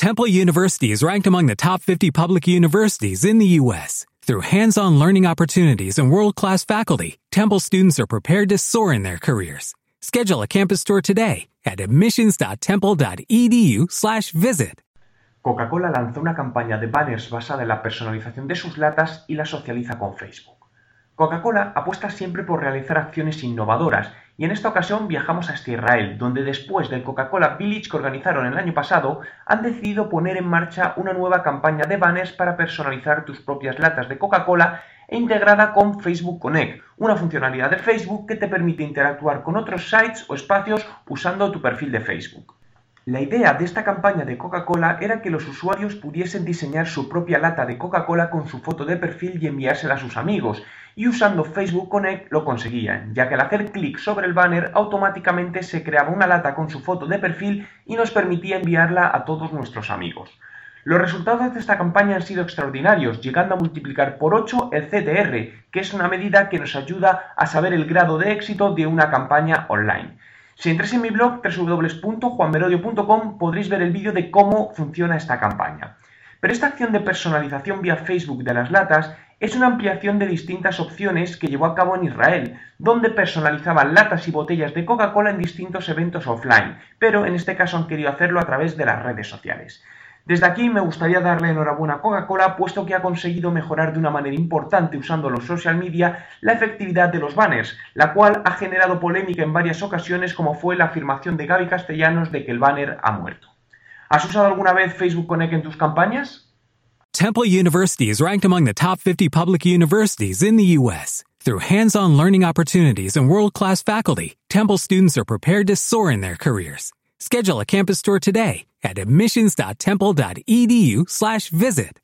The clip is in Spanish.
Temple University is ranked among the top 50 public universities in the U.S. Through hands-on learning opportunities and world-class faculty, Temple students are prepared to soar in their careers. Schedule a campus tour today at admissions.temple.edu/visit. Coca-Cola lanzó una campaña de banners basada en la personalización de sus latas y la socializa con Facebook. Coca-Cola apuesta siempre por realizar acciones innovadoras y en esta ocasión viajamos hasta Israel, donde después del Coca-Cola Village que organizaron el año pasado, han decidido poner en marcha una nueva campaña de banners para personalizar tus propias latas de Coca-Cola e integrada con Facebook Connect, una funcionalidad de Facebook que te permite interactuar con otros sites o espacios usando tu perfil de Facebook. La idea de esta campaña de Coca-Cola era que los usuarios pudiesen diseñar su propia lata de Coca-Cola con su foto de perfil y enviársela a sus amigos, y usando Facebook Connect lo conseguían, ya que al hacer clic sobre el banner automáticamente se creaba una lata con su foto de perfil y nos permitía enviarla a todos nuestros amigos. Los resultados de esta campaña han sido extraordinarios, llegando a multiplicar por 8 el CTR, que es una medida que nos ayuda a saber el grado de éxito de una campaña online. Si entráis en mi blog www.juanmerodio.com podréis ver el vídeo de cómo funciona esta campaña. Pero esta acción de personalización vía Facebook de las latas es una ampliación de distintas opciones que llevó a cabo en Israel, donde personalizaban latas y botellas de Coca-Cola en distintos eventos offline, pero en este caso han querido hacerlo a través de las redes sociales. Desde aquí me gustaría darle enhorabuena a Coca-Cola puesto que ha conseguido mejorar de una manera importante usando los social media la efectividad de los banners, la cual ha generado polémica en varias ocasiones como fue la afirmación de Gaby Castellanos de que el banner ha muerto. ¿Has usado alguna vez Facebook Connect en tus campañas? Temple University is ranked among the top 50 public universities in the U.S. Through hands-on learning opportunities and world-class faculty, Temple students are prepared to soar in their careers. Schedule a campus tour today at admissions.temple.edu slash visit.